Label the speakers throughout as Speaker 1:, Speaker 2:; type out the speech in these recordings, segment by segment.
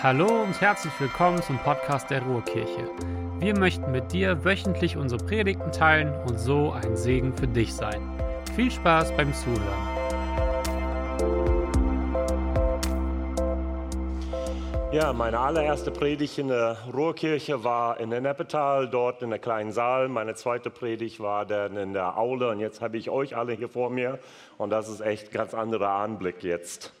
Speaker 1: Hallo und herzlich willkommen zum Podcast der Ruhrkirche. Wir möchten mit dir wöchentlich unsere Predigten teilen und so ein Segen für dich sein. Viel Spaß beim Zuhören.
Speaker 2: Ja, meine allererste Predigt in der Ruhrkirche war in der Neppetal, dort in der kleinen Saal. Meine zweite Predigt war dann in der Aule und jetzt habe ich euch alle hier vor mir und das ist echt ein ganz anderer Anblick jetzt.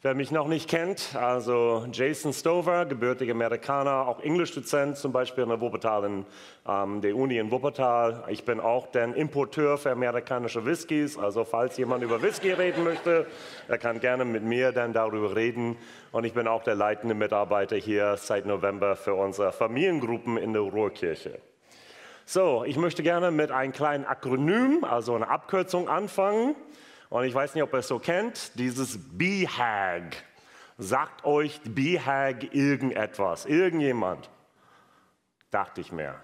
Speaker 2: Wer mich noch nicht kennt, also Jason Stover, gebürtiger Amerikaner, auch Englischdozent zum Beispiel in der Wuppertal, in ähm, der Uni in Wuppertal. Ich bin auch der Importeur für amerikanische Whiskys, also falls jemand über Whisky reden möchte, er kann gerne mit mir dann darüber reden. Und ich bin auch der leitende Mitarbeiter hier seit November für unsere Familiengruppen in der Ruhrkirche. So, ich möchte gerne mit einem kleinen Akronym, also einer Abkürzung anfangen. Und ich weiß nicht, ob ihr es so kennt, dieses BHAG. Sagt euch BHAG irgendetwas? Irgendjemand? Dachte ich mir.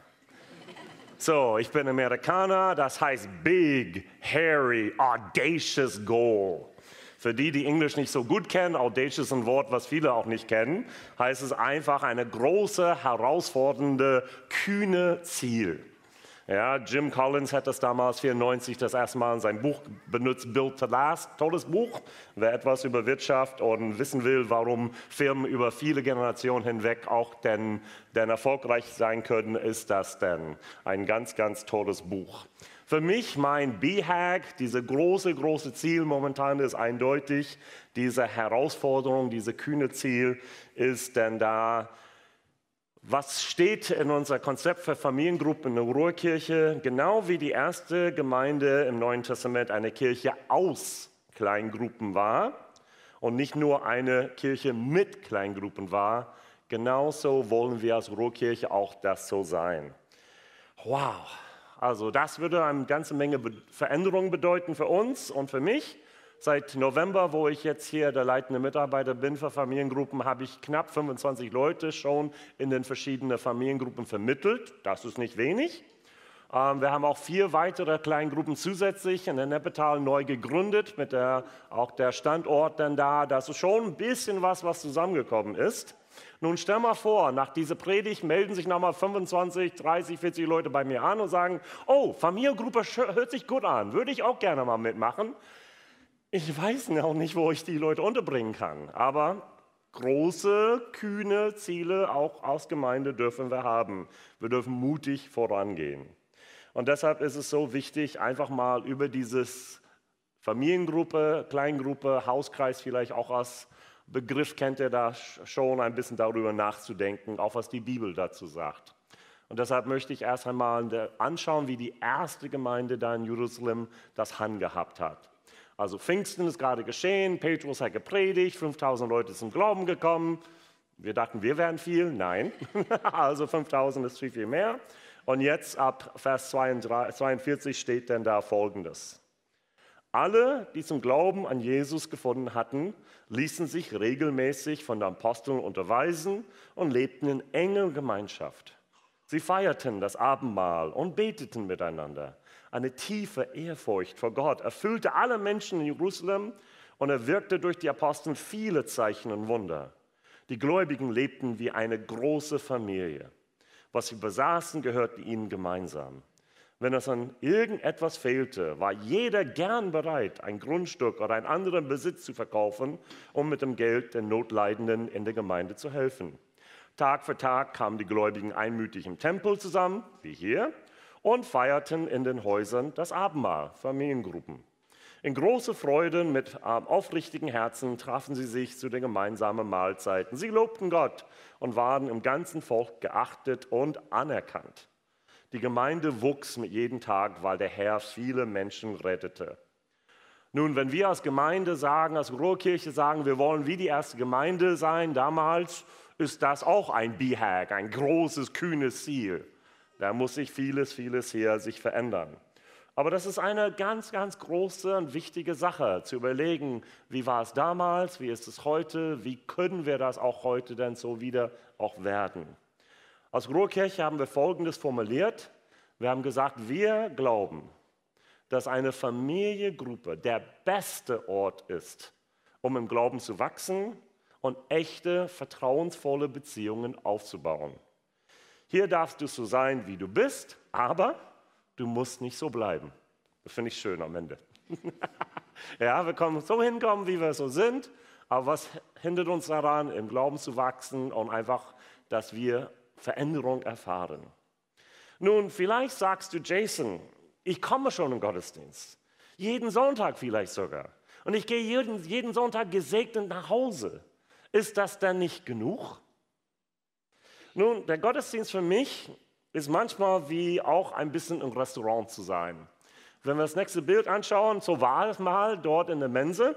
Speaker 2: So, ich bin Amerikaner, das heißt Big, Hairy, Audacious Goal. Für die, die Englisch nicht so gut kennen, audacious ist ein Wort, was viele auch nicht kennen, heißt es einfach eine große, herausfordernde, kühne Ziel. Ja, Jim Collins hat das damals 94 das erste Mal in seinem Buch benutzt, Build to Last. Tolles Buch. Wer etwas über Wirtschaft und wissen will, warum Firmen über viele Generationen hinweg auch denn, denn erfolgreich sein können, ist das denn ein ganz, ganz tolles Buch. Für mich, mein BHAG, diese große, große Ziel momentan ist eindeutig, diese Herausforderung, diese kühne Ziel ist denn da, was steht in unser Konzept für Familiengruppen in der Ruhrkirche? Genau wie die erste Gemeinde im Neuen Testament eine Kirche aus Kleingruppen war und nicht nur eine Kirche mit Kleingruppen war, genauso wollen wir als Ruhrkirche auch das so sein. Wow, also das würde eine ganze Menge Veränderungen bedeuten für uns und für mich. Seit November, wo ich jetzt hier der leitende Mitarbeiter bin für Familiengruppen, habe ich knapp 25 Leute schon in den verschiedenen Familiengruppen vermittelt. Das ist nicht wenig. Ähm, wir haben auch vier weitere Kleingruppen zusätzlich in der Neppetal neu gegründet, mit der, auch der Standort dann da. Das ist schon ein bisschen was, was zusammengekommen ist. Nun stell mal vor, nach dieser Predigt melden sich nochmal 25, 30, 40 Leute bei mir an und sagen, oh, Familiengruppe hört sich gut an, würde ich auch gerne mal mitmachen. Ich weiß auch nicht, wo ich die Leute unterbringen kann, aber große, kühne Ziele auch aus Gemeinde dürfen wir haben. Wir dürfen mutig vorangehen. Und deshalb ist es so wichtig, einfach mal über dieses Familiengruppe, Kleingruppe, Hauskreis vielleicht auch als Begriff kennt ihr da schon ein bisschen darüber nachzudenken, auch was die Bibel dazu sagt. Und deshalb möchte ich erst einmal anschauen, wie die erste Gemeinde da in Jerusalem das handgehabt hat. Also Pfingsten ist gerade geschehen, Petrus hat gepredigt, 5000 Leute sind zum Glauben gekommen. Wir dachten, wir wären viel. Nein, also 5000 ist viel, viel mehr. Und jetzt ab Vers 42 steht dann da Folgendes. Alle, die zum Glauben an Jesus gefunden hatten, ließen sich regelmäßig von den Aposteln unterweisen und lebten in enger Gemeinschaft. Sie feierten das Abendmahl und beteten miteinander. Eine tiefe Ehrfurcht vor Gott erfüllte alle Menschen in Jerusalem und er wirkte durch die Apostel viele Zeichen und Wunder. Die Gläubigen lebten wie eine große Familie. Was sie besaßen, gehörte ihnen gemeinsam. Wenn es an irgendetwas fehlte, war jeder gern bereit, ein Grundstück oder einen anderen Besitz zu verkaufen, um mit dem Geld den Notleidenden in der Gemeinde zu helfen. Tag für Tag kamen die Gläubigen einmütig im Tempel zusammen, wie hier, und feierten in den Häusern das Abendmahl, Familiengruppen. In großer Freude mit ähm, aufrichtigen Herzen trafen sie sich zu den gemeinsamen Mahlzeiten. Sie lobten Gott und waren im ganzen Volk geachtet und anerkannt. Die Gemeinde wuchs mit jedem Tag, weil der Herr viele Menschen rettete. Nun, wenn wir als Gemeinde sagen, als Ruhrkirche sagen, wir wollen wie die erste Gemeinde sein damals, ist das auch ein BHAG, ein großes, kühnes Ziel. Da muss sich vieles, vieles hier sich verändern. Aber das ist eine ganz, ganz große und wichtige Sache, zu überlegen, wie war es damals, wie ist es heute, wie können wir das auch heute denn so wieder auch werden. Als Ruhrkirche haben wir Folgendes formuliert. Wir haben gesagt, wir glauben, dass eine Familiengruppe der beste Ort ist, um im Glauben zu wachsen und echte, vertrauensvolle Beziehungen aufzubauen. Hier darfst du so sein, wie du bist, aber du musst nicht so bleiben. Das finde ich schön am Ende. ja, wir können so hinkommen, wie wir so sind, aber was hindert uns daran, im Glauben zu wachsen und einfach, dass wir Veränderung erfahren? Nun, vielleicht sagst du, Jason, ich komme schon im Gottesdienst. Jeden Sonntag vielleicht sogar. Und ich gehe jeden, jeden Sonntag gesegnet nach Hause. Ist das denn nicht genug? Nun, der Gottesdienst für mich ist manchmal wie auch ein bisschen im Restaurant zu sein. Wenn wir das nächste Bild anschauen, so war es mal dort in der Mense.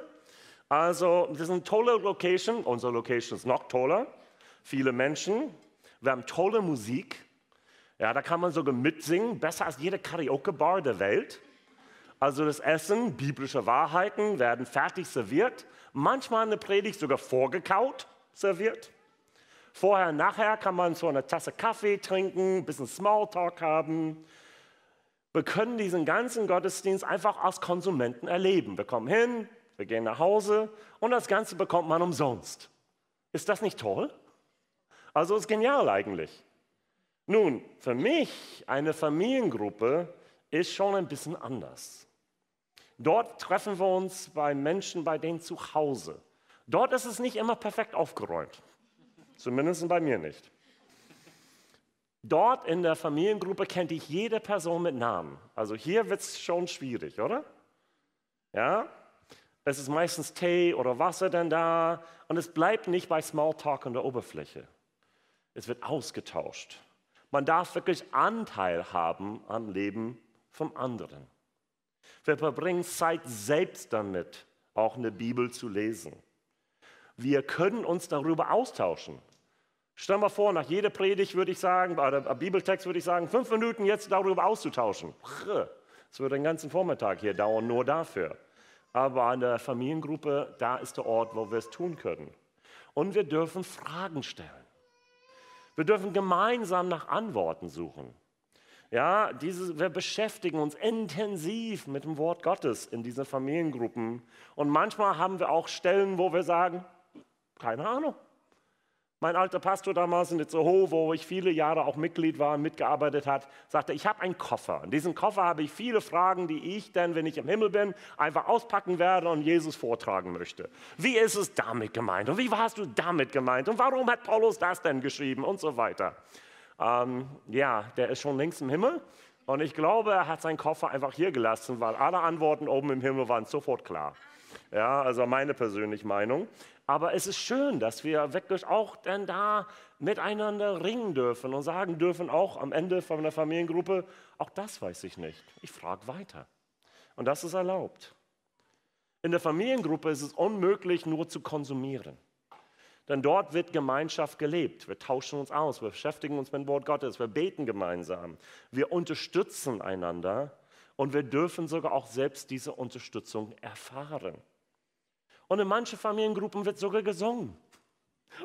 Speaker 2: Also, das ist eine tolle Location. Unsere Location ist noch toller. Viele Menschen. Wir haben tolle Musik. Ja, da kann man sogar mitsingen, besser als jede Karaoke-Bar der Welt. Also das Essen, biblische Wahrheiten werden fertig serviert, manchmal eine Predigt sogar vorgekaut serviert. Vorher, nachher kann man so eine Tasse Kaffee trinken, ein bisschen Smalltalk haben. Wir können diesen ganzen Gottesdienst einfach als Konsumenten erleben. Wir kommen hin, wir gehen nach Hause und das Ganze bekommt man umsonst. Ist das nicht toll? Also ist genial eigentlich. Nun, für mich eine Familiengruppe ist schon ein bisschen anders. Dort treffen wir uns bei Menschen, bei denen zu Hause. Dort ist es nicht immer perfekt aufgeräumt. Zumindest bei mir nicht. Dort in der Familiengruppe kennt ich jede Person mit Namen. Also hier wird es schon schwierig, oder? Ja? Es ist meistens Tee oder Wasser dann da und es bleibt nicht bei Smalltalk an der Oberfläche. Es wird ausgetauscht. Man darf wirklich Anteil haben am Leben vom anderen. Wir verbringen Zeit selbst damit, auch eine Bibel zu lesen. Wir können uns darüber austauschen. Stell mal vor, nach jeder Predigt würde ich sagen, bei der Bibeltext würde ich sagen, fünf Minuten jetzt darüber auszutauschen. Es würde den ganzen Vormittag hier dauern, nur dafür. Aber an der Familiengruppe, da ist der Ort, wo wir es tun können. Und wir dürfen Fragen stellen. Wir dürfen gemeinsam nach Antworten suchen. Ja, diese, wir beschäftigen uns intensiv mit dem Wort Gottes in diesen Familiengruppen. Und manchmal haben wir auch Stellen, wo wir sagen, keine Ahnung. Mein alter Pastor damals in Itzehoe, wo ich viele Jahre auch Mitglied war und mitgearbeitet hat, sagte, ich habe einen Koffer. In diesem Koffer habe ich viele Fragen, die ich dann, wenn ich im Himmel bin, einfach auspacken werde und Jesus vortragen möchte. Wie ist es damit gemeint? Und wie warst du damit gemeint? Und warum hat Paulus das denn geschrieben? Und so weiter. Ähm, ja, der ist schon längst im Himmel. Und ich glaube, er hat seinen Koffer einfach hier gelassen, weil alle Antworten oben im Himmel waren sofort klar. Ja, also meine persönliche Meinung. Aber es ist schön, dass wir wirklich auch dann da miteinander ringen dürfen und sagen dürfen, auch am Ende von einer Familiengruppe, auch das weiß ich nicht. Ich frage weiter. Und das ist erlaubt. In der Familiengruppe ist es unmöglich, nur zu konsumieren. Denn dort wird Gemeinschaft gelebt. Wir tauschen uns aus, wir beschäftigen uns mit dem Wort Gottes, wir beten gemeinsam, wir unterstützen einander und wir dürfen sogar auch selbst diese Unterstützung erfahren. Und in manchen Familiengruppen wird sogar gesungen.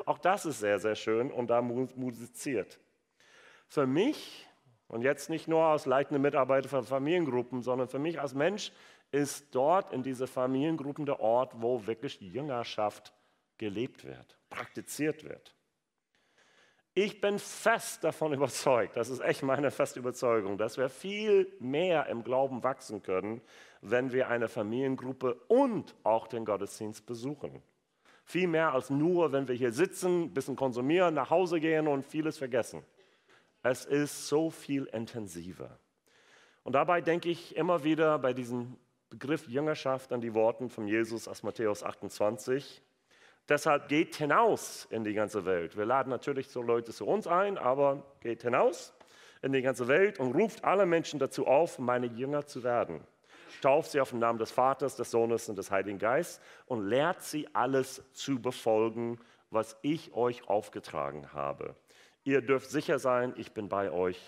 Speaker 2: Auch das ist sehr, sehr schön und da musiziert. Für mich, und jetzt nicht nur als leitende Mitarbeiter von Familiengruppen, sondern für mich als Mensch, ist dort in diese Familiengruppen der Ort, wo wirklich Jüngerschaft gelebt wird, praktiziert wird. Ich bin fest davon überzeugt, das ist echt meine feste Überzeugung, dass wir viel mehr im Glauben wachsen können, wenn wir eine Familiengruppe und auch den Gottesdienst besuchen. Viel mehr als nur, wenn wir hier sitzen, ein bisschen konsumieren, nach Hause gehen und vieles vergessen. Es ist so viel intensiver. Und dabei denke ich immer wieder bei diesem Begriff Jüngerschaft an die Worten von Jesus aus Matthäus 28. Deshalb geht hinaus in die ganze Welt. Wir laden natürlich so Leute zu uns ein, aber geht hinaus in die ganze Welt und ruft alle Menschen dazu auf, meine Jünger zu werden. Tauft sie auf den Namen des Vaters, des Sohnes und des Heiligen Geistes und lehrt sie alles zu befolgen, was ich euch aufgetragen habe. Ihr dürft sicher sein, ich bin bei euch,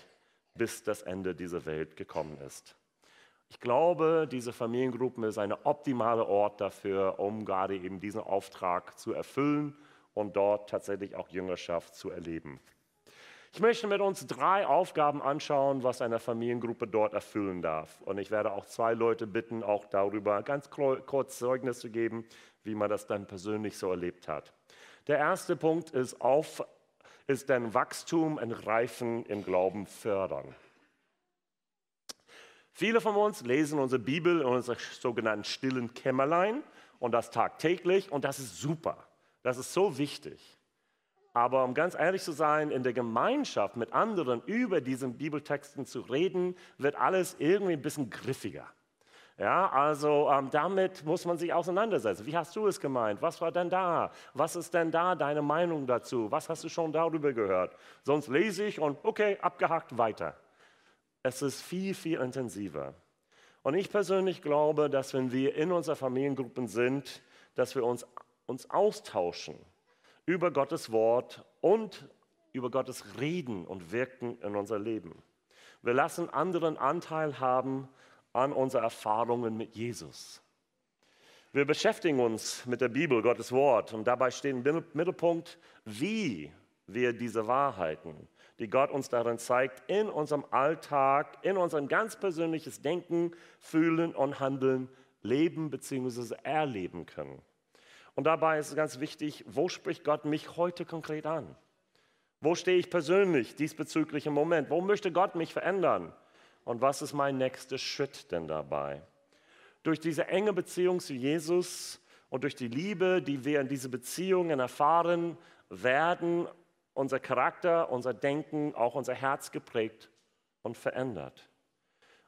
Speaker 2: bis das Ende dieser Welt gekommen ist. Ich glaube, diese Familiengruppen ist ein optimaler Ort dafür, um gerade eben diesen Auftrag zu erfüllen und dort tatsächlich auch Jüngerschaft zu erleben. Ich möchte mit uns drei Aufgaben anschauen, was eine Familiengruppe dort erfüllen darf. Und ich werde auch zwei Leute bitten, auch darüber ganz kurz Zeugnis zu geben, wie man das dann persönlich so erlebt hat. Der erste Punkt ist, auf, ist dein Wachstum und Reifen im Glauben fördern. Viele von uns lesen unsere Bibel in unserer sogenannten stillen Kämmerlein und das tagtäglich und das ist super. Das ist so wichtig. Aber um ganz ehrlich zu sein, in der Gemeinschaft mit anderen über diesen Bibeltexten zu reden, wird alles irgendwie ein bisschen griffiger. Ja, also ähm, damit muss man sich auseinandersetzen. Wie hast du es gemeint? Was war denn da? Was ist denn da deine Meinung dazu? Was hast du schon darüber gehört? Sonst lese ich und okay, abgehakt weiter. Es ist viel, viel intensiver. Und ich persönlich glaube, dass wenn wir in unseren Familiengruppen sind, dass wir uns, uns austauschen über Gottes Wort und über Gottes Reden und Wirken in unser Leben. Wir lassen anderen Anteil haben an unseren Erfahrungen mit Jesus. Wir beschäftigen uns mit der Bibel, Gottes Wort, und dabei steht im Mittelpunkt, wie wir diese Wahrheiten die Gott uns darin zeigt, in unserem Alltag, in unserem ganz persönliches Denken, Fühlen und Handeln leben bzw. erleben können. Und dabei ist es ganz wichtig, wo spricht Gott mich heute konkret an? Wo stehe ich persönlich diesbezüglich im Moment? Wo möchte Gott mich verändern? Und was ist mein nächster Schritt denn dabei? Durch diese enge Beziehung zu Jesus und durch die Liebe, die wir in diese Beziehungen erfahren, werden unser Charakter, unser Denken, auch unser Herz geprägt und verändert.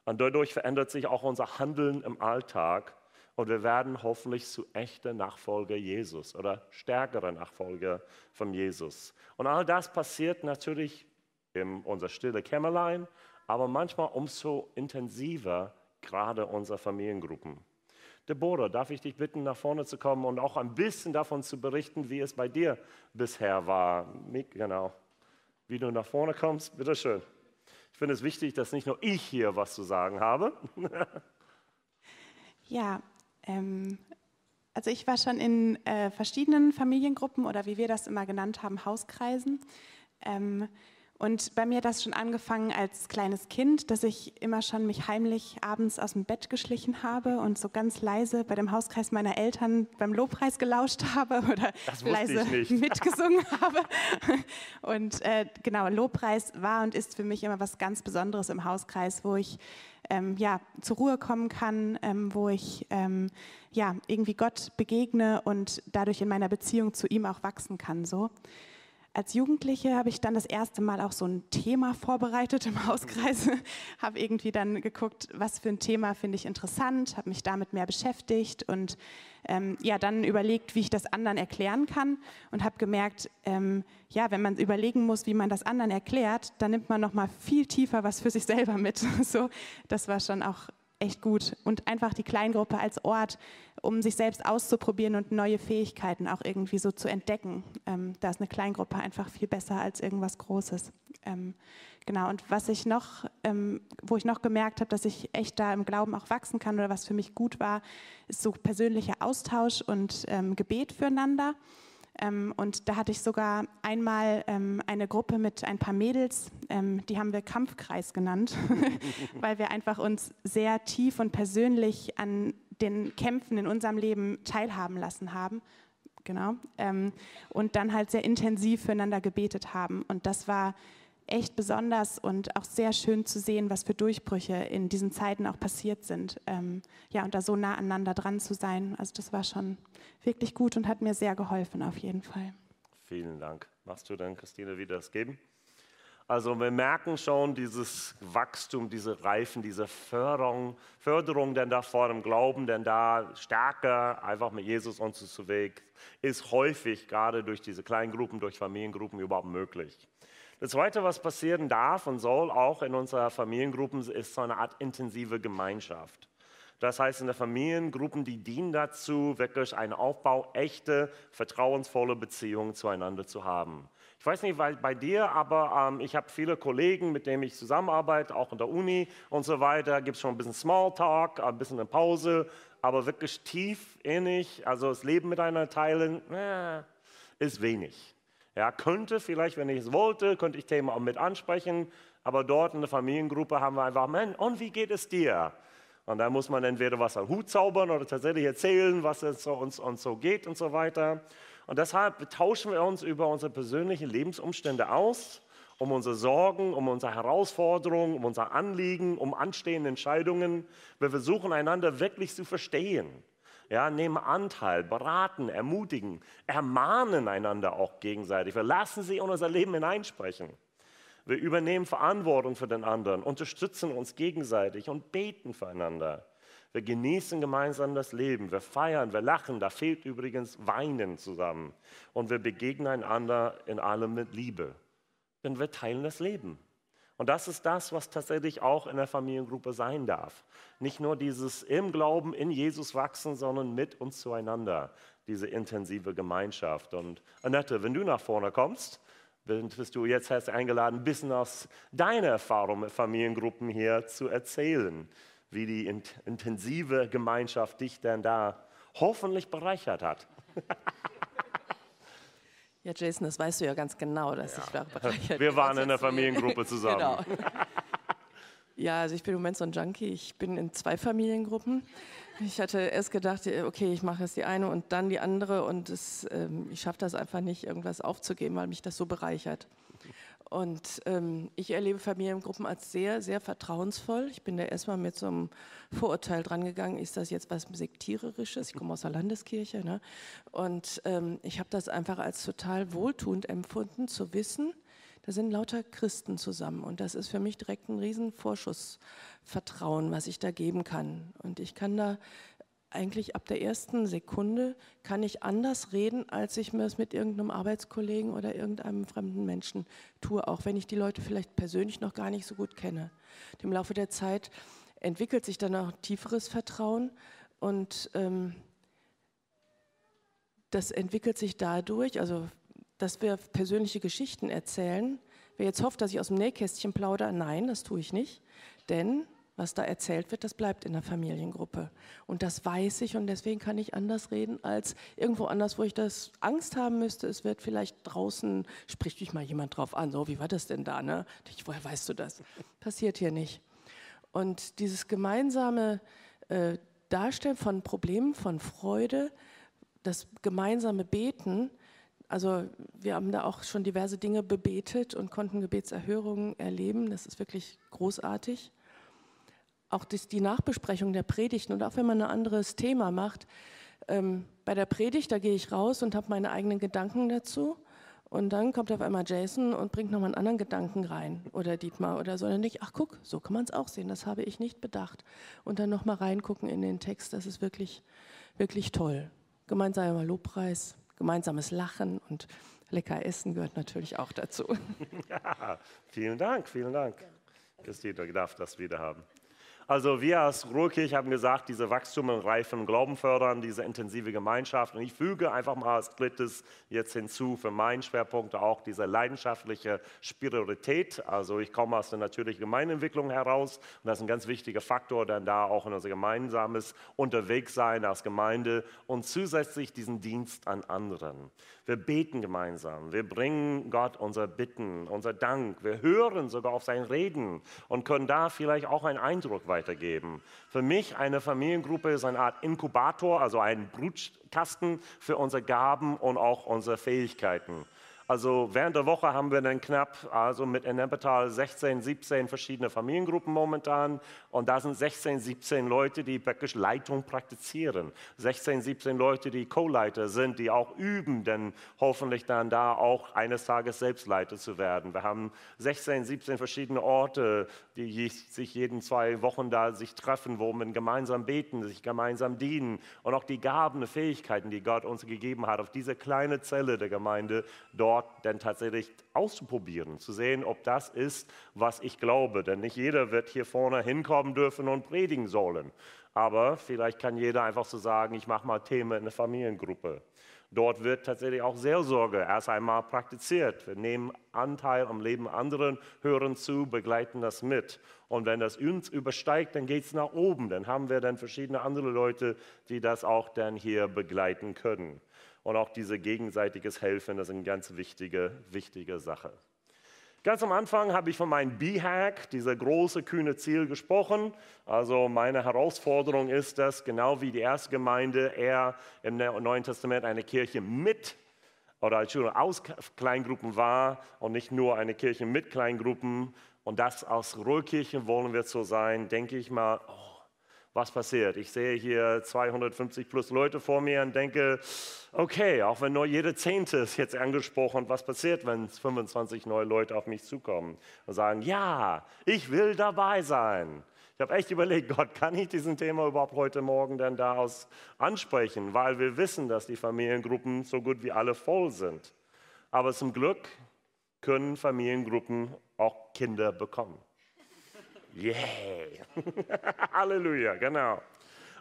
Speaker 2: Und dadurch verändert sich auch unser Handeln im Alltag und wir werden hoffentlich zu echten Nachfolger Jesus oder stärkere Nachfolger von Jesus. Und all das passiert natürlich in unser stille Kämmerlein, aber manchmal umso intensiver gerade unsere Familiengruppen. Deborah, darf ich dich bitten, nach vorne zu kommen und auch ein bisschen davon zu berichten, wie es bei dir bisher war? Genau. Wie du nach vorne kommst, bitteschön. Ich finde es wichtig, dass nicht nur ich hier was zu sagen habe.
Speaker 3: ja, ähm, also ich war schon in äh, verschiedenen Familiengruppen oder wie wir das immer genannt haben, Hauskreisen. Ähm, und bei mir hat das schon angefangen als kleines Kind, dass ich immer schon mich heimlich abends aus dem Bett geschlichen habe und so ganz leise bei dem Hauskreis meiner Eltern beim Lobpreis gelauscht habe oder leise mitgesungen habe. Und äh, genau, Lobpreis war und ist für mich immer was ganz Besonderes im Hauskreis, wo ich ähm, ja, zur Ruhe kommen kann, ähm, wo ich ähm, ja, irgendwie Gott begegne und dadurch in meiner Beziehung zu ihm auch wachsen kann. So. Als Jugendliche habe ich dann das erste Mal auch so ein Thema vorbereitet im Hauskreis, habe irgendwie dann geguckt, was für ein Thema finde ich interessant, habe mich damit mehr beschäftigt und ähm, ja, dann überlegt, wie ich das anderen erklären kann und habe gemerkt, ähm, ja, wenn man überlegen muss, wie man das anderen erklärt, dann nimmt man noch mal viel tiefer was für sich selber mit. so, das war schon auch echt gut. Und einfach die Kleingruppe als Ort, um sich selbst auszuprobieren und neue Fähigkeiten auch irgendwie so zu entdecken. Ähm, da ist eine Kleingruppe einfach viel besser als irgendwas Großes. Ähm, genau, und was ich noch, ähm, wo ich noch gemerkt habe, dass ich echt da im Glauben auch wachsen kann oder was für mich gut war, ist so persönlicher Austausch und ähm, Gebet füreinander. Ähm, und da hatte ich sogar einmal ähm, eine Gruppe mit ein paar Mädels, ähm, die haben wir Kampfkreis genannt, weil wir einfach uns sehr tief und persönlich an den Kämpfen in unserem Leben teilhaben lassen haben. Genau. Und dann halt sehr intensiv füreinander gebetet haben. Und das war echt besonders und auch sehr schön zu sehen, was für Durchbrüche in diesen Zeiten auch passiert sind. Ähm, ja, und da so nah aneinander dran zu sein, also das war schon wirklich gut und hat mir sehr geholfen auf jeden Fall.
Speaker 2: Vielen Dank. Machst du dann, Christine, wieder das geben? Also wir merken schon dieses Wachstum, diese Reifen, diese Förderung, Förderung denn da vor dem Glauben, denn da stärker einfach mit Jesus uns zu Weg ist häufig gerade durch diese kleinen Gruppen, durch Familiengruppen überhaupt möglich. Das Zweite, was passieren darf und soll auch in unserer Familiengruppen, ist so eine Art intensive Gemeinschaft. Das heißt, in der Familiengruppen, die dienen dazu, wirklich einen Aufbau, echte, vertrauensvolle Beziehungen zueinander zu haben. Ich weiß nicht, weil bei dir, aber ähm, ich habe viele Kollegen, mit denen ich zusammenarbeite, auch in der Uni und so weiter. Gibt es schon ein bisschen Smalltalk, ein bisschen eine Pause, aber wirklich tief, innig, also das Leben miteinander teilen, äh, ist wenig. Ja, könnte vielleicht, wenn ich es wollte, könnte ich Themen auch mit ansprechen, aber dort in der Familiengruppe haben wir einfach, Mann, und wie geht es dir? Und da muss man entweder was am Hut zaubern oder tatsächlich erzählen, was es uns, uns so geht und so weiter. Und deshalb tauschen wir uns über unsere persönlichen Lebensumstände aus, um unsere Sorgen, um unsere Herausforderungen, um unser Anliegen, um anstehende Entscheidungen. Wir versuchen einander wirklich zu verstehen. Ja, nehmen Anteil, beraten, ermutigen, ermahnen einander auch gegenseitig. Wir lassen sie in unser Leben hineinsprechen. Wir übernehmen Verantwortung für den anderen, unterstützen uns gegenseitig und beten füreinander. Wir genießen gemeinsam das Leben, wir feiern, wir lachen, da fehlt übrigens Weinen zusammen. Und wir begegnen einander in allem mit Liebe. Denn wir teilen das Leben. Und das ist das, was tatsächlich auch in der Familiengruppe sein darf. Nicht nur dieses im Glauben in Jesus wachsen, sondern mit uns zueinander, diese intensive Gemeinschaft. Und Annette, wenn du nach vorne kommst, bist du jetzt herzlich eingeladen, ein bisschen aus deiner Erfahrung mit Familiengruppen hier zu erzählen, wie die intensive Gemeinschaft dich denn da hoffentlich bereichert hat.
Speaker 4: Ja, Jason, das weißt du ja ganz genau, dass ja. ich da bereichert
Speaker 2: Wir waren in der Familiengruppe zusammen. genau.
Speaker 4: Ja, also ich bin im Moment so ein Junkie. Ich bin in zwei Familiengruppen. Ich hatte erst gedacht, okay, ich mache jetzt die eine und dann die andere und es, ähm, ich schaffe das einfach nicht, irgendwas aufzugeben, weil mich das so bereichert. Und ähm, ich erlebe Familiengruppen als sehr, sehr vertrauensvoll. Ich bin da erstmal mit so einem Vorurteil drangegangen, ist das jetzt was Sektiererisches? Ich komme aus der Landeskirche. Ne? Und ähm, ich habe das einfach als total wohltuend empfunden, zu wissen, da sind lauter Christen zusammen. Und das ist für mich direkt ein Riesenvorschussvertrauen, was ich da geben kann. Und ich kann da eigentlich ab der ersten Sekunde kann ich anders reden, als ich mir es mit irgendeinem Arbeitskollegen oder irgendeinem fremden Menschen tue, auch wenn ich die Leute vielleicht persönlich noch gar nicht so gut kenne. Im Laufe der Zeit entwickelt sich dann auch tieferes Vertrauen und ähm, das entwickelt sich dadurch, also dass wir persönliche Geschichten erzählen. Wer jetzt hofft, dass ich aus dem Nähkästchen plaudere, nein, das tue ich nicht. Denn was da erzählt wird, das bleibt in der Familiengruppe. Und das weiß ich und deswegen kann ich anders reden als irgendwo anders, wo ich das Angst haben müsste. Es wird vielleicht draußen, spricht mich mal jemand drauf an, so, wie war das denn da? Ne? Ich, woher weißt du das? Passiert hier nicht. Und dieses gemeinsame äh, Darstellen von Problemen, von Freude, das gemeinsame Beten, also wir haben da auch schon diverse Dinge bebetet und konnten Gebetserhörungen erleben. Das ist wirklich großartig. Auch das, die Nachbesprechung der Predigten und auch wenn man ein anderes Thema macht, ähm, bei der Predigt, da gehe ich raus und habe meine eigenen Gedanken dazu. Und dann kommt auf einmal Jason und bringt nochmal einen anderen Gedanken rein oder Dietmar oder so. Und dann denke ich, ach guck, so kann man es auch sehen, das habe ich nicht bedacht. Und dann nochmal reingucken in den Text, das ist wirklich, wirklich toll. Gemeinsamer Lobpreis, gemeinsames Lachen und lecker Essen gehört natürlich auch dazu.
Speaker 2: Ja, vielen Dank, vielen Dank. Christine, darf das wieder haben. Also wir als Ruhrkirche haben gesagt, diese Wachstum und Reifen Glauben fördern, diese intensive Gemeinschaft. Und ich füge einfach mal als drittes jetzt hinzu für meinen Schwerpunkt auch diese leidenschaftliche Spiritualität. Also ich komme aus der natürlichen Gemeinentwicklung heraus und das ist ein ganz wichtiger Faktor, dann da auch in unser gemeinsames Unterwegssein als Gemeinde und zusätzlich diesen Dienst an anderen. Wir beten gemeinsam, wir bringen Gott unser Bitten, unser Dank, wir hören sogar auf sein Reden und können da vielleicht auch einen Eindruck weitergeben. Für mich eine Familiengruppe ist eine Art Inkubator, also ein Brutkasten für unsere Gaben und auch unsere Fähigkeiten. Also während der Woche haben wir dann knapp, also mit Ennepetal 16, 17 verschiedene Familiengruppen momentan. Und da sind 16, 17 Leute, die wirklich Leitung praktizieren. 16, 17 Leute, die Co-Leiter sind, die auch üben, denn hoffentlich dann da auch eines Tages selbst Leiter zu werden. Wir haben 16, 17 verschiedene Orte, die sich jeden zwei Wochen da sich treffen, wo man gemeinsam beten, sich gemeinsam dienen. Und auch die Gaben, Fähigkeiten, die Gott uns gegeben hat, auf diese kleine Zelle der Gemeinde dort dort dann tatsächlich auszuprobieren, zu sehen, ob das ist, was ich glaube. Denn nicht jeder wird hier vorne hinkommen dürfen und predigen sollen. Aber vielleicht kann jeder einfach so sagen, ich mache mal Themen in der Familiengruppe. Dort wird tatsächlich auch Seelsorge erst einmal praktiziert. Wir nehmen Anteil am Leben anderen, hören zu, begleiten das mit. Und wenn das uns übersteigt, dann geht es nach oben. Dann haben wir dann verschiedene andere Leute, die das auch dann hier begleiten können. Und auch dieses gegenseitiges Helfen, das ist eine ganz wichtige, wichtige Sache. Ganz am Anfang habe ich von meinem B-Hack, dieser große, kühne Ziel gesprochen. Also meine Herausforderung ist, dass genau wie die erste Gemeinde er im Neuen Testament eine Kirche mit oder als Schule aus Kleingruppen war und nicht nur eine Kirche mit Kleingruppen. Und das aus Ruhrkirche wollen wir so sein, denke ich mal, oh, was passiert. Ich sehe hier 250 plus Leute vor mir und denke, okay, auch wenn nur jede Zehnte ist jetzt angesprochen, was passiert, wenn 25 neue Leute auf mich zukommen und sagen, ja, ich will dabei sein. Ich habe echt überlegt, Gott, kann ich diesen Thema überhaupt heute Morgen denn daraus ansprechen, weil wir wissen, dass die Familiengruppen so gut wie alle voll sind. Aber zum Glück können Familiengruppen auch Kinder bekommen. Yeah! Halleluja, genau.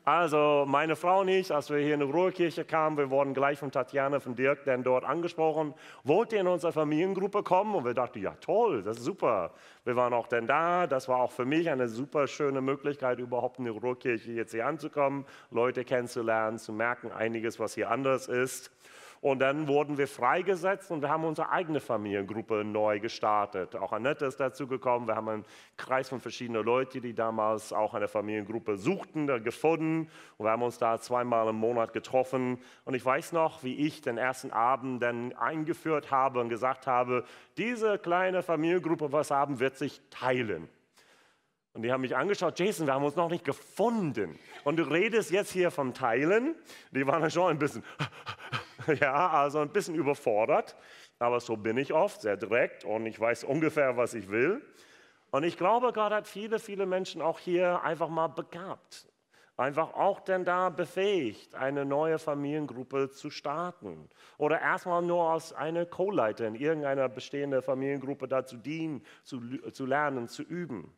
Speaker 2: Also meine Frau und ich, als wir hier in die Ruhrkirche kamen, wir wurden gleich von Tatjana, von Dirk, dann dort angesprochen, wollt ihr in unsere Familiengruppe kommen? Und wir dachten, ja toll, das ist super. Wir waren auch dann da, das war auch für mich eine super schöne Möglichkeit, überhaupt in die Ruhrkirche jetzt hier anzukommen, Leute kennenzulernen, zu merken einiges, was hier anders ist. Und dann wurden wir freigesetzt und wir haben unsere eigene Familiengruppe neu gestartet. Auch Annette ist dazu gekommen. Wir haben einen Kreis von verschiedenen Leuten, die damals auch eine Familiengruppe suchten, gefunden. Und wir haben uns da zweimal im Monat getroffen. Und ich weiß noch, wie ich den ersten Abend dann eingeführt habe und gesagt habe, diese kleine Familiengruppe, was haben, wird sich teilen. Und die haben mich angeschaut, Jason, wir haben uns noch nicht gefunden. Und du redest jetzt hier vom Teilen. Die waren schon ein bisschen, ja, also ein bisschen überfordert. Aber so bin ich oft, sehr direkt und ich weiß ungefähr, was ich will. Und ich glaube, Gott hat viele, viele Menschen auch hier einfach mal begabt. Einfach auch denn da befähigt, eine neue Familiengruppe zu starten. Oder erstmal nur als eine Co-Leiter in irgendeiner bestehenden Familiengruppe dazu dienen, zu, zu lernen, zu üben.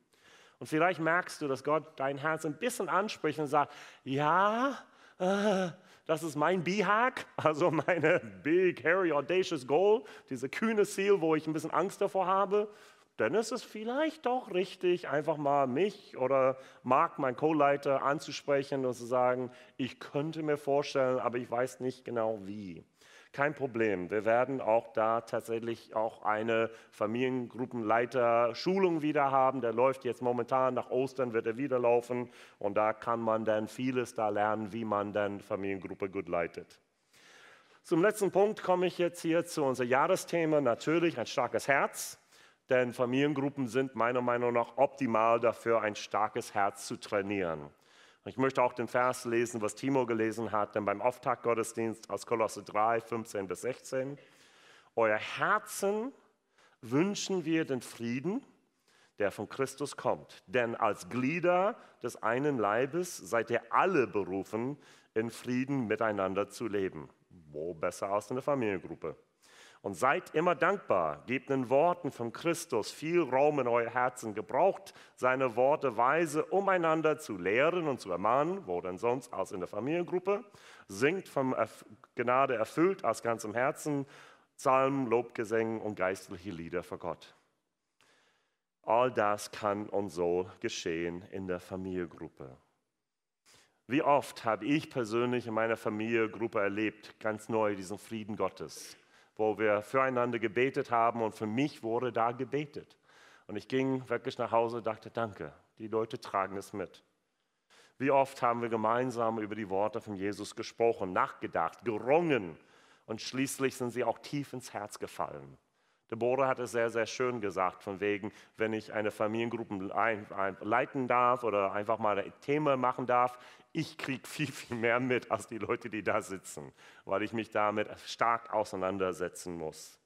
Speaker 2: Und vielleicht merkst du, dass Gott dein Herz ein bisschen anspricht und sagt, ja, äh, das ist mein B-Hack, also meine Big, Hairy, Audacious Goal, diese kühne Ziel, wo ich ein bisschen Angst davor habe, dann ist es vielleicht doch richtig, einfach mal mich oder Mark, mein Co-Leiter, anzusprechen und zu sagen, ich könnte mir vorstellen, aber ich weiß nicht genau wie. Kein Problem. Wir werden auch da tatsächlich auch eine Familiengruppenleiter-Schulung wieder haben. Der läuft jetzt momentan nach Ostern, wird er wieder laufen. Und da kann man dann vieles da lernen, wie man dann Familiengruppe gut leitet. Zum letzten Punkt komme ich jetzt hier zu unserem Jahresthema. Natürlich ein starkes Herz. Denn Familiengruppen sind meiner Meinung nach optimal dafür, ein starkes Herz zu trainieren. Ich möchte auch den Vers lesen, was Timo gelesen hat, denn beim Auftaktgottesdienst aus Kolosse 3, 15 bis 16. Euer Herzen wünschen wir den Frieden, der von Christus kommt. Denn als Glieder des einen Leibes seid ihr alle berufen, in Frieden miteinander zu leben. Wo besser als in der Familiengruppe. Und seid immer dankbar, gebt den Worten von Christus viel Raum in euer Herzen, gebraucht seine Worte weise, um einander zu lehren und zu ermahnen, wo denn sonst? Als in der Familiengruppe, singt vom Gnade erfüllt aus ganzem Herzen, Psalmen, Lobgesängen und geistliche Lieder vor Gott. All das kann und soll geschehen in der Familiengruppe. Wie oft habe ich persönlich in meiner Familiengruppe erlebt, ganz neu diesen Frieden Gottes wo wir füreinander gebetet haben und für mich wurde da gebetet. Und ich ging wirklich nach Hause und dachte, danke, die Leute tragen es mit. Wie oft haben wir gemeinsam über die Worte von Jesus gesprochen, nachgedacht, gerungen und schließlich sind sie auch tief ins Herz gefallen. Deborah hat es sehr, sehr schön gesagt, von wegen, wenn ich eine Familiengruppe leiten darf oder einfach mal ein Thema machen darf, ich kriege viel, viel mehr mit als die Leute, die da sitzen, weil ich mich damit stark auseinandersetzen muss.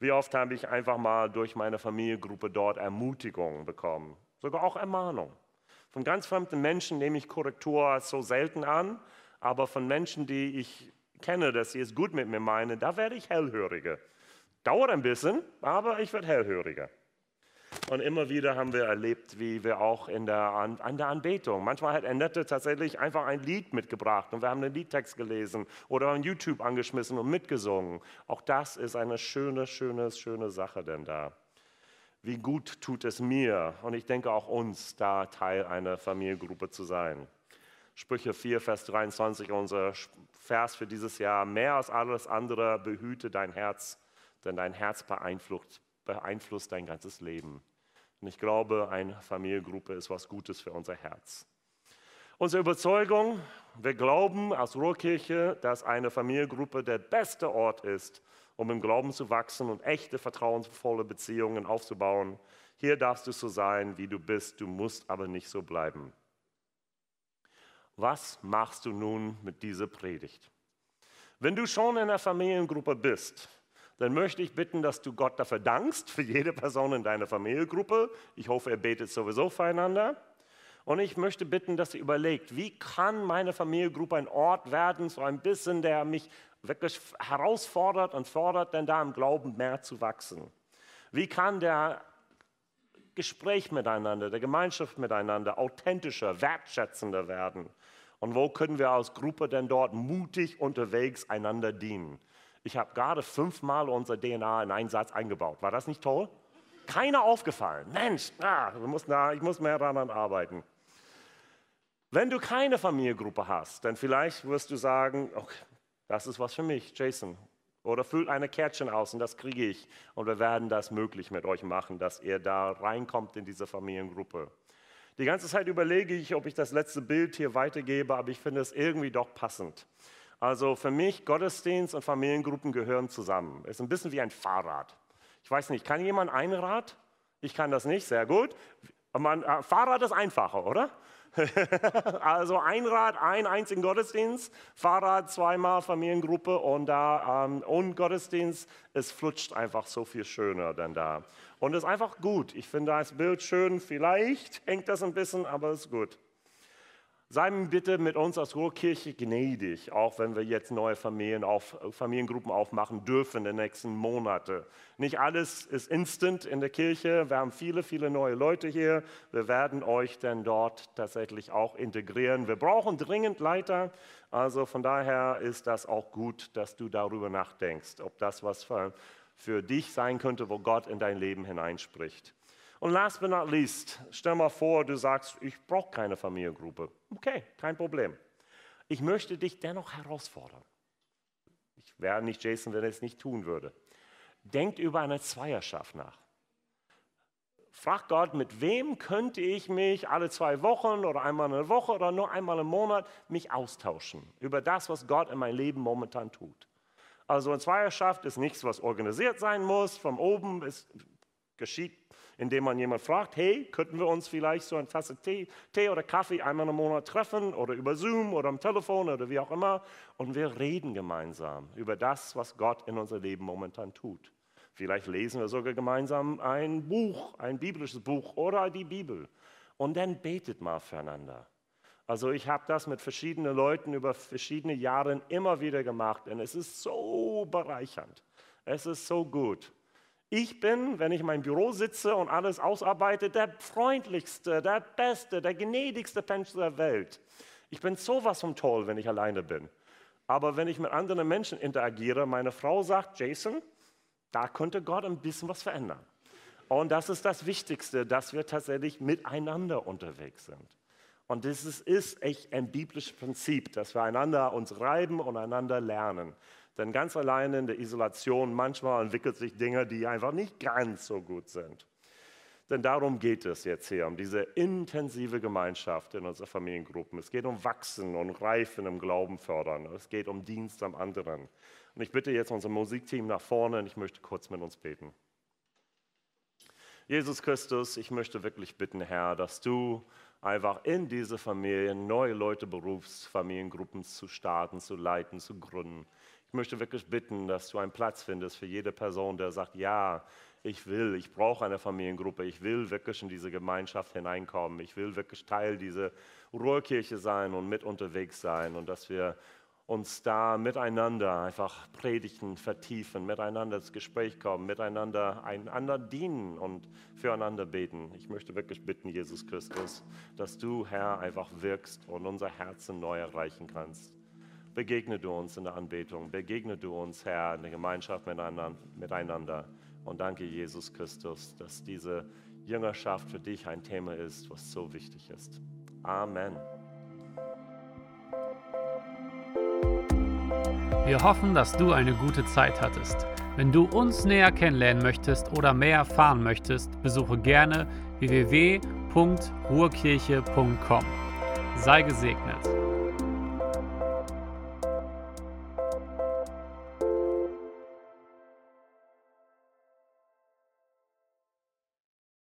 Speaker 2: Wie oft habe ich einfach mal durch meine Familiengruppe dort Ermutigung bekommen, sogar auch Ermahnung. Von ganz fremden Menschen nehme ich Korrektur so selten an, aber von Menschen, die ich kenne, dass sie es gut mit mir meinen, da werde ich hellhöriger. Dauert ein bisschen, aber ich werde hellhöriger. Und immer wieder haben wir erlebt, wie wir auch in der, an, an der Anbetung, manchmal hat Annette tatsächlich einfach ein Lied mitgebracht und wir haben den Liedtext gelesen oder on YouTube angeschmissen und mitgesungen. Auch das ist eine schöne, schöne, schöne Sache denn da. Wie gut tut es mir und ich denke auch uns, da Teil einer Familiengruppe zu sein. Sprüche 4, Vers 23, unser Vers für dieses Jahr. Mehr als alles andere behüte dein Herz denn dein Herz beeinflusst, beeinflusst dein ganzes Leben. Und ich glaube, eine Familiengruppe ist was Gutes für unser Herz. Unsere Überzeugung, wir glauben als Ruhrkirche, dass eine Familiengruppe der beste Ort ist, um im Glauben zu wachsen und echte, vertrauensvolle Beziehungen aufzubauen. Hier darfst du so sein, wie du bist, du musst aber nicht so bleiben. Was machst du nun mit dieser Predigt? Wenn du schon in einer Familiengruppe bist, dann möchte ich bitten, dass du Gott dafür dankst, für jede Person in deiner Familiengruppe. Ich hoffe, er betet sowieso füreinander. Und ich möchte bitten, dass ihr überlegt, wie kann meine Familiengruppe ein Ort werden, so ein bisschen, der mich wirklich herausfordert und fordert, denn da im Glauben mehr zu wachsen. Wie kann der Gespräch miteinander, der Gemeinschaft miteinander authentischer, wertschätzender werden? Und wo können wir als Gruppe denn dort mutig unterwegs einander dienen? Ich habe gerade fünfmal unser DNA in einen Satz eingebaut. War das nicht toll? Keiner aufgefallen. Mensch, ah, muss da, ich muss mehr daran arbeiten. Wenn du keine Familiengruppe hast, dann vielleicht wirst du sagen, okay, das ist was für mich, Jason. Oder füllt eine Kärtchen aus und das kriege ich. Und wir werden das möglich mit euch machen, dass ihr da reinkommt in diese Familiengruppe. Die ganze Zeit überlege ich, ob ich das letzte Bild hier weitergebe, aber ich finde es irgendwie doch passend. Also für mich, Gottesdienst und Familiengruppen gehören zusammen. Ist ein bisschen wie ein Fahrrad. Ich weiß nicht, kann jemand ein Rad? Ich kann das nicht, sehr gut. Man, äh, Fahrrad ist einfacher, oder? also ein Rad, ein einzigen Gottesdienst, Fahrrad zweimal Familiengruppe und da ähm, und Gottesdienst, es flutscht einfach so viel schöner denn da. Und es ist einfach gut. Ich finde das Bild schön. Vielleicht hängt das ein bisschen, aber es ist gut. Sei bitte mit uns als Ruhrkirche gnädig, auch wenn wir jetzt neue Familien auf, Familiengruppen aufmachen dürfen in den nächsten Monaten. Nicht alles ist instant in der Kirche. Wir haben viele, viele neue Leute hier. Wir werden euch denn dort tatsächlich auch integrieren. Wir brauchen dringend Leiter. Also von daher ist das auch gut, dass du darüber nachdenkst, ob das was für, für dich sein könnte, wo Gott in dein Leben hineinspricht. Und last but not least, stell mal vor, du sagst, ich brauche keine Familiengruppe. Okay, kein Problem. Ich möchte dich dennoch herausfordern. Ich wäre nicht Jason, wenn er es nicht tun würde. Denkt über eine Zweierschaft nach. Frag Gott, mit wem könnte ich mich alle zwei Wochen oder einmal in der Woche oder nur einmal im Monat mich austauschen über das, was Gott in meinem Leben momentan tut. Also eine Zweierschaft ist nichts, was organisiert sein muss. Von oben es geschieht indem man jemand fragt, hey, könnten wir uns vielleicht so eine Tasse Tee, Tee oder Kaffee einmal im Monat treffen oder über Zoom oder am Telefon oder wie auch immer und wir reden gemeinsam über das, was Gott in unser Leben momentan tut. Vielleicht lesen wir sogar gemeinsam ein Buch, ein biblisches Buch oder die Bibel und dann betet mal füreinander. Also ich habe das mit verschiedenen Leuten über verschiedene Jahre immer wieder gemacht und es ist so bereichernd. Es ist so gut. Ich bin, wenn ich in meinem Büro sitze und alles ausarbeite, der freundlichste, der beste, der gnädigste Mensch der Welt. Ich bin sowas von toll, wenn ich alleine bin. Aber wenn ich mit anderen Menschen interagiere, meine Frau sagt, Jason, da könnte Gott ein bisschen was verändern. Und das ist das Wichtigste, dass wir tatsächlich miteinander unterwegs sind. Und das ist, ist echt ein biblisches Prinzip, dass wir einander uns reiben und einander lernen. Denn ganz alleine in der Isolation, manchmal entwickelt sich Dinge, die einfach nicht ganz so gut sind. Denn darum geht es jetzt hier, um diese intensive Gemeinschaft in unseren Familiengruppen. Es geht um Wachsen und Reifen im Glauben fördern. Es geht um Dienst am anderen. Und ich bitte jetzt unser Musikteam nach vorne und ich möchte kurz mit uns beten. Jesus Christus, ich möchte wirklich bitten, Herr, dass du einfach in diese Familien neue Leute berufst, Familiengruppen zu starten, zu leiten, zu gründen. Ich möchte wirklich bitten, dass du einen Platz findest für jede Person, der sagt, ja, ich will, ich brauche eine Familiengruppe, ich will wirklich in diese Gemeinschaft hineinkommen, ich will wirklich Teil dieser Ruhrkirche sein und mit unterwegs sein und dass wir uns da miteinander einfach predigen, vertiefen, miteinander ins Gespräch kommen, miteinander einander dienen und füreinander beten. Ich möchte wirklich bitten, Jesus Christus, dass du, Herr, einfach wirkst und unser Herzen neu erreichen kannst. Begegne du uns in der Anbetung, begegne du uns, Herr, in der Gemeinschaft miteinander. Und danke, Jesus Christus, dass diese Jüngerschaft für dich ein Thema ist, was so wichtig ist. Amen.
Speaker 1: Wir hoffen, dass du eine gute Zeit hattest. Wenn du uns näher kennenlernen möchtest oder mehr erfahren möchtest, besuche gerne www.ruhrkirche.com. Sei gesegnet.